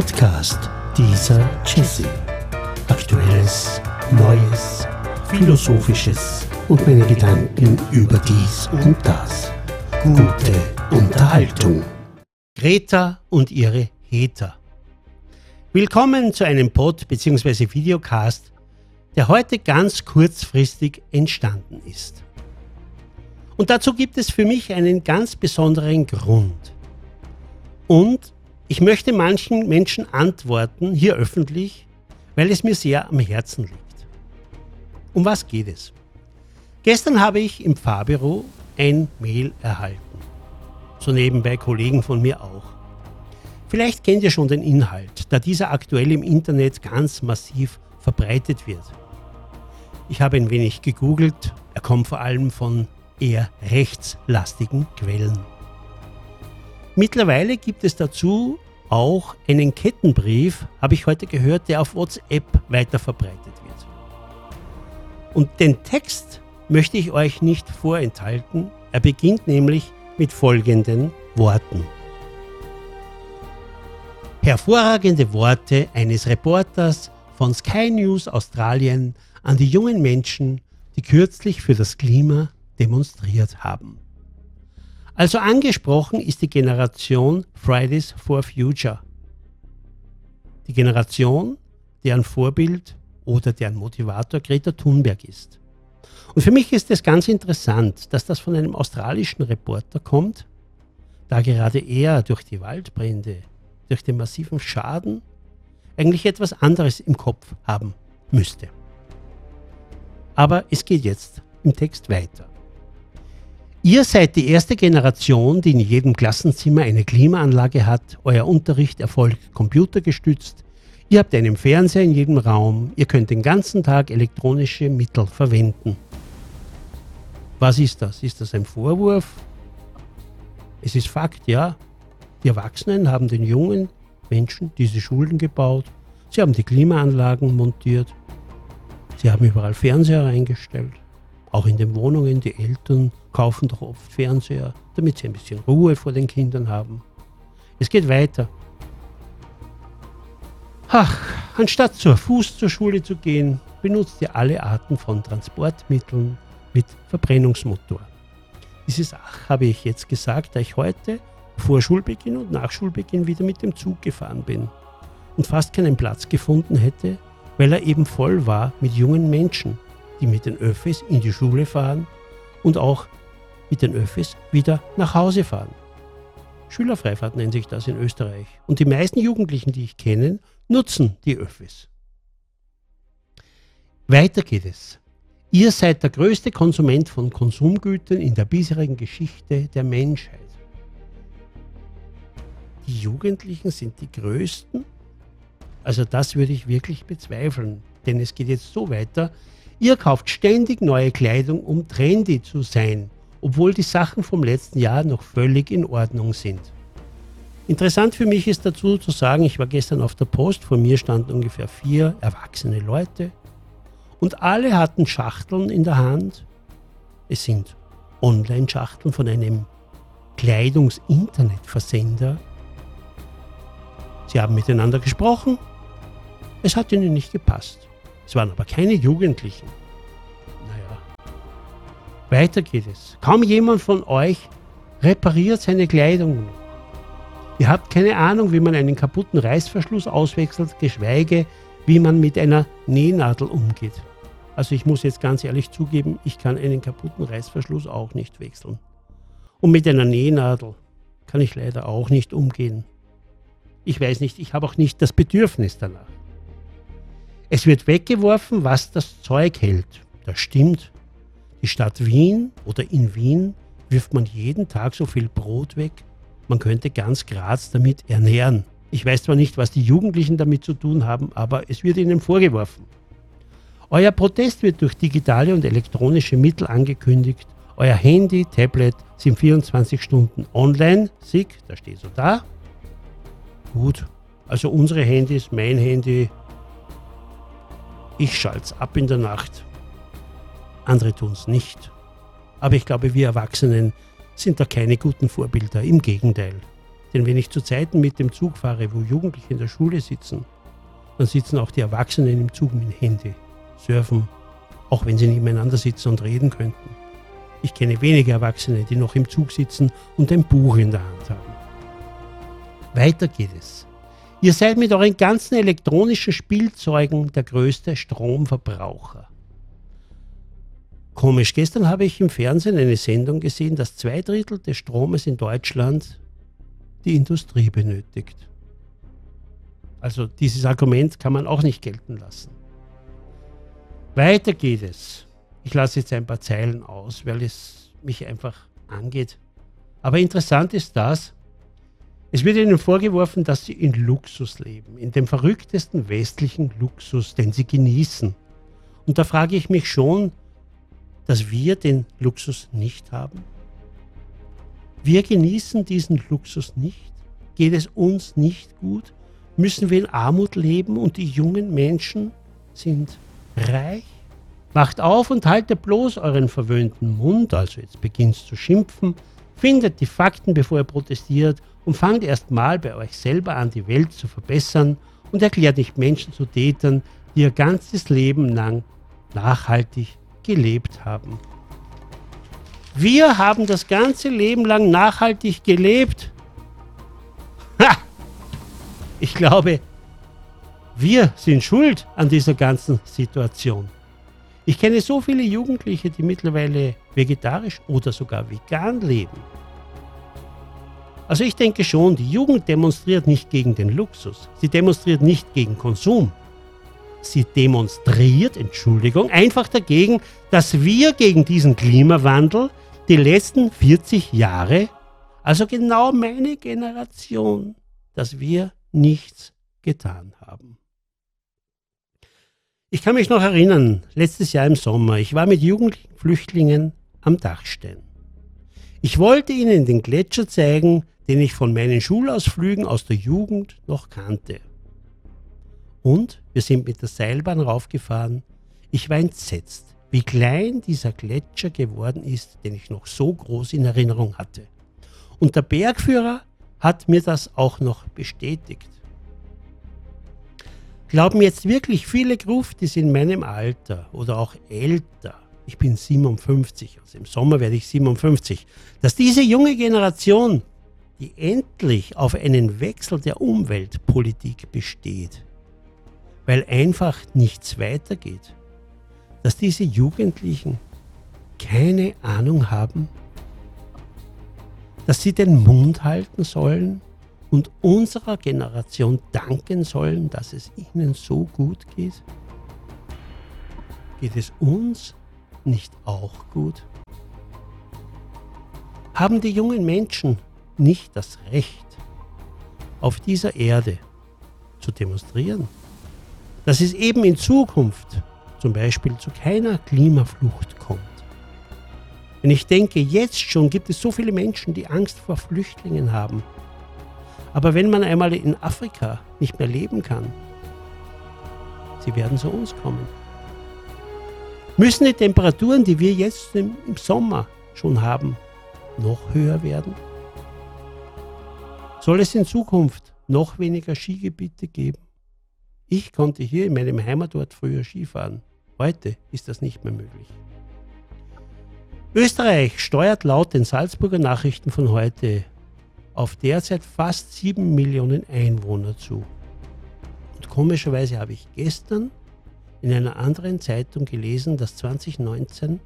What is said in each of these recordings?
Podcast dieser Jesse. Aktuelles, Neues, Philosophisches und meine Gedanken über dies und das. Gute Unterhaltung. Greta und ihre Heter. Willkommen zu einem Pod bzw. Videocast, der heute ganz kurzfristig entstanden ist. Und dazu gibt es für mich einen ganz besonderen Grund. Und ich möchte manchen Menschen antworten, hier öffentlich, weil es mir sehr am Herzen liegt. Um was geht es? Gestern habe ich im Fahrbüro ein Mail erhalten. So nebenbei Kollegen von mir auch. Vielleicht kennt ihr schon den Inhalt, da dieser aktuell im Internet ganz massiv verbreitet wird. Ich habe ein wenig gegoogelt, er kommt vor allem von eher rechtslastigen Quellen. Mittlerweile gibt es dazu auch einen Kettenbrief, habe ich heute gehört, der auf WhatsApp weiter verbreitet wird. Und den Text möchte ich euch nicht vorenthalten. Er beginnt nämlich mit folgenden Worten. Hervorragende Worte eines Reporters von Sky News Australien an die jungen Menschen, die kürzlich für das Klima demonstriert haben. Also angesprochen ist die Generation Fridays for Future. Die Generation, deren Vorbild oder deren Motivator Greta Thunberg ist. Und für mich ist es ganz interessant, dass das von einem australischen Reporter kommt, da gerade er durch die Waldbrände, durch den massiven Schaden eigentlich etwas anderes im Kopf haben müsste. Aber es geht jetzt im Text weiter. Ihr seid die erste Generation, die in jedem Klassenzimmer eine Klimaanlage hat. Euer Unterricht erfolgt computergestützt. Ihr habt einen Fernseher in jedem Raum. Ihr könnt den ganzen Tag elektronische Mittel verwenden. Was ist das? Ist das ein Vorwurf? Es ist Fakt, ja. Die Erwachsenen haben den jungen Menschen diese Schulen gebaut. Sie haben die Klimaanlagen montiert. Sie haben überall Fernseher eingestellt. Auch in den Wohnungen, die Eltern kaufen doch oft Fernseher, damit sie ein bisschen Ruhe vor den Kindern haben. Es geht weiter. Ach, anstatt zu Fuß zur Schule zu gehen, benutzt ihr alle Arten von Transportmitteln mit Verbrennungsmotor. Dieses Ach habe ich jetzt gesagt, da ich heute vor Schulbeginn und nach Schulbeginn wieder mit dem Zug gefahren bin und fast keinen Platz gefunden hätte, weil er eben voll war mit jungen Menschen, die mit den Öffis in die Schule fahren und auch mit den Öffis wieder nach Hause fahren. Schülerfreifahrt nennt sich das in Österreich. Und die meisten Jugendlichen, die ich kenne, nutzen die Öffis. Weiter geht es. Ihr seid der größte Konsument von Konsumgütern in der bisherigen Geschichte der Menschheit. Die Jugendlichen sind die größten? Also das würde ich wirklich bezweifeln, denn es geht jetzt so weiter, Ihr kauft ständig neue Kleidung, um trendy zu sein, obwohl die Sachen vom letzten Jahr noch völlig in Ordnung sind. Interessant für mich ist dazu zu sagen, ich war gestern auf der Post, vor mir standen ungefähr vier erwachsene Leute und alle hatten Schachteln in der Hand. Es sind Online-Schachteln von einem Kleidungs-Internet-Versender. Sie haben miteinander gesprochen. Es hat ihnen nicht gepasst. Es waren aber keine Jugendlichen. Naja. Weiter geht es. Kaum jemand von euch repariert seine Kleidung. Ihr habt keine Ahnung, wie man einen kaputten Reißverschluss auswechselt, geschweige, wie man mit einer Nähnadel umgeht. Also ich muss jetzt ganz ehrlich zugeben, ich kann einen kaputten Reißverschluss auch nicht wechseln. Und mit einer Nähnadel kann ich leider auch nicht umgehen. Ich weiß nicht, ich habe auch nicht das Bedürfnis danach. Es wird weggeworfen, was das Zeug hält. Das stimmt. Die Stadt Wien oder in Wien wirft man jeden Tag so viel Brot weg. Man könnte ganz Graz damit ernähren. Ich weiß zwar nicht, was die Jugendlichen damit zu tun haben, aber es wird ihnen vorgeworfen. Euer Protest wird durch digitale und elektronische Mittel angekündigt. Euer Handy, Tablet sind 24 Stunden online. SIG, da steht so da. Gut, also unsere Handys, mein Handy, ich schalte ab in der Nacht. Andere tun es nicht. Aber ich glaube, wir Erwachsenen sind da keine guten Vorbilder. Im Gegenteil. Denn wenn ich zu Zeiten mit dem Zug fahre, wo Jugendliche in der Schule sitzen, dann sitzen auch die Erwachsenen im Zug mit Handy, surfen, auch wenn sie nebeneinander sitzen und reden könnten. Ich kenne wenige Erwachsene, die noch im Zug sitzen und ein Buch in der Hand haben. Weiter geht es. Ihr seid mit euren ganzen elektronischen Spielzeugen der größte Stromverbraucher. Komisch, gestern habe ich im Fernsehen eine Sendung gesehen, dass zwei Drittel des Stromes in Deutschland die Industrie benötigt. Also dieses Argument kann man auch nicht gelten lassen. Weiter geht es. Ich lasse jetzt ein paar Zeilen aus, weil es mich einfach angeht. Aber interessant ist das, es wird ihnen vorgeworfen, dass sie in Luxus leben, in dem verrücktesten westlichen Luxus, den sie genießen. Und da frage ich mich schon, dass wir den Luxus nicht haben. Wir genießen diesen Luxus nicht. Geht es uns nicht gut? Müssen wir in Armut leben und die jungen Menschen sind reich? Macht auf und haltet bloß euren verwöhnten Mund, also jetzt beginnt zu schimpfen, findet die Fakten, bevor ihr protestiert und fangt erst mal bei euch selber an, die Welt zu verbessern und erklärt nicht Menschen zu Tätern, die ihr ganzes Leben lang nachhaltig gelebt haben. Wir haben das ganze Leben lang nachhaltig gelebt. Ha! Ich glaube, wir sind schuld an dieser ganzen Situation. Ich kenne so viele Jugendliche, die mittlerweile vegetarisch oder sogar vegan leben. Also ich denke schon, die Jugend demonstriert nicht gegen den Luxus. Sie demonstriert nicht gegen Konsum. Sie demonstriert, Entschuldigung, einfach dagegen, dass wir gegen diesen Klimawandel die letzten 40 Jahre, also genau meine Generation, dass wir nichts getan haben. Ich kann mich noch erinnern, letztes Jahr im Sommer, ich war mit jugendlichen Flüchtlingen am Dachstein. Ich wollte ihnen den Gletscher zeigen, den ich von meinen Schulausflügen aus der Jugend noch kannte. Und wir sind mit der Seilbahn raufgefahren. Ich war entsetzt, wie klein dieser Gletscher geworden ist, den ich noch so groß in Erinnerung hatte. Und der Bergführer hat mir das auch noch bestätigt. Glauben jetzt wirklich viele Gruftis in meinem Alter oder auch älter, ich bin 57, also im Sommer werde ich 57, dass diese junge Generation die endlich auf einen Wechsel der Umweltpolitik besteht, weil einfach nichts weitergeht, dass diese Jugendlichen keine Ahnung haben, dass sie den Mund halten sollen und unserer Generation danken sollen, dass es ihnen so gut geht? Geht es uns nicht auch gut? Haben die jungen Menschen nicht das Recht, auf dieser Erde zu demonstrieren, dass es eben in Zukunft zum Beispiel zu keiner Klimaflucht kommt. Wenn ich denke, jetzt schon gibt es so viele Menschen, die Angst vor Flüchtlingen haben. Aber wenn man einmal in Afrika nicht mehr leben kann, sie werden zu uns kommen. Müssen die Temperaturen, die wir jetzt im Sommer schon haben, noch höher werden? Soll es in Zukunft noch weniger Skigebiete geben? Ich konnte hier in meinem Heimatort früher Skifahren. Heute ist das nicht mehr möglich. Österreich steuert laut den Salzburger Nachrichten von heute auf derzeit fast 7 Millionen Einwohner zu. Und komischerweise habe ich gestern in einer anderen Zeitung gelesen, dass 2019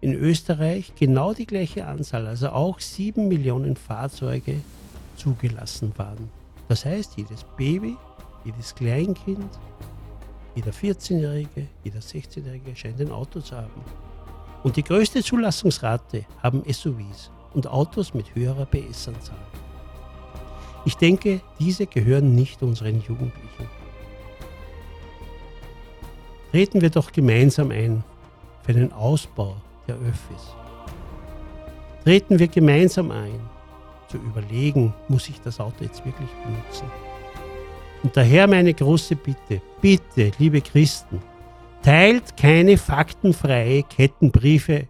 in Österreich genau die gleiche Anzahl, also auch 7 Millionen Fahrzeuge zugelassen waren. Das heißt, jedes Baby, jedes Kleinkind, jeder 14-Jährige, jeder 16-Jährige scheint ein Auto zu haben. Und die größte Zulassungsrate haben SUVs und Autos mit höherer PS-Anzahl. Ich denke, diese gehören nicht unseren Jugendlichen. Treten wir doch gemeinsam ein für den Ausbau der Öffis. Treten wir gemeinsam ein zu überlegen, muss ich das Auto jetzt wirklich benutzen? Und daher meine große Bitte, bitte, liebe Christen, teilt keine faktenfreie Kettenbriefe.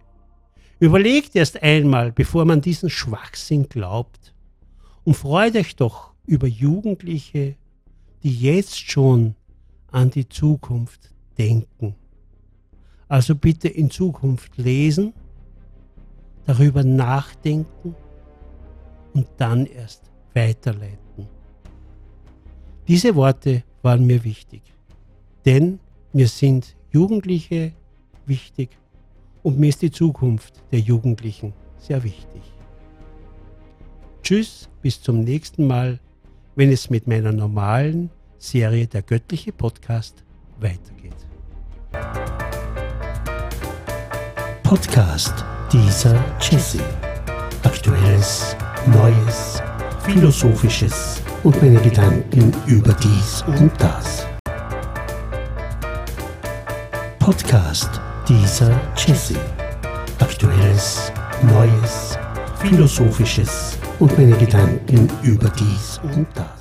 Überlegt erst einmal, bevor man diesen Schwachsinn glaubt. Und freut euch doch über Jugendliche, die jetzt schon an die Zukunft denken. Also bitte in Zukunft lesen, darüber nachdenken und dann erst weiterleiten. Diese Worte waren mir wichtig, denn mir sind Jugendliche wichtig und mir ist die Zukunft der Jugendlichen sehr wichtig. Tschüss, bis zum nächsten Mal, wenn es mit meiner normalen Serie Der göttliche Podcast weitergeht. Podcast dieser Jesse. Aktuelles, Neues, Philosophisches und meine Gedanken über dies und das. Podcast dieser Jesse. Aktuelles, Neues, Philosophisches und meine Gedanken über dies und das.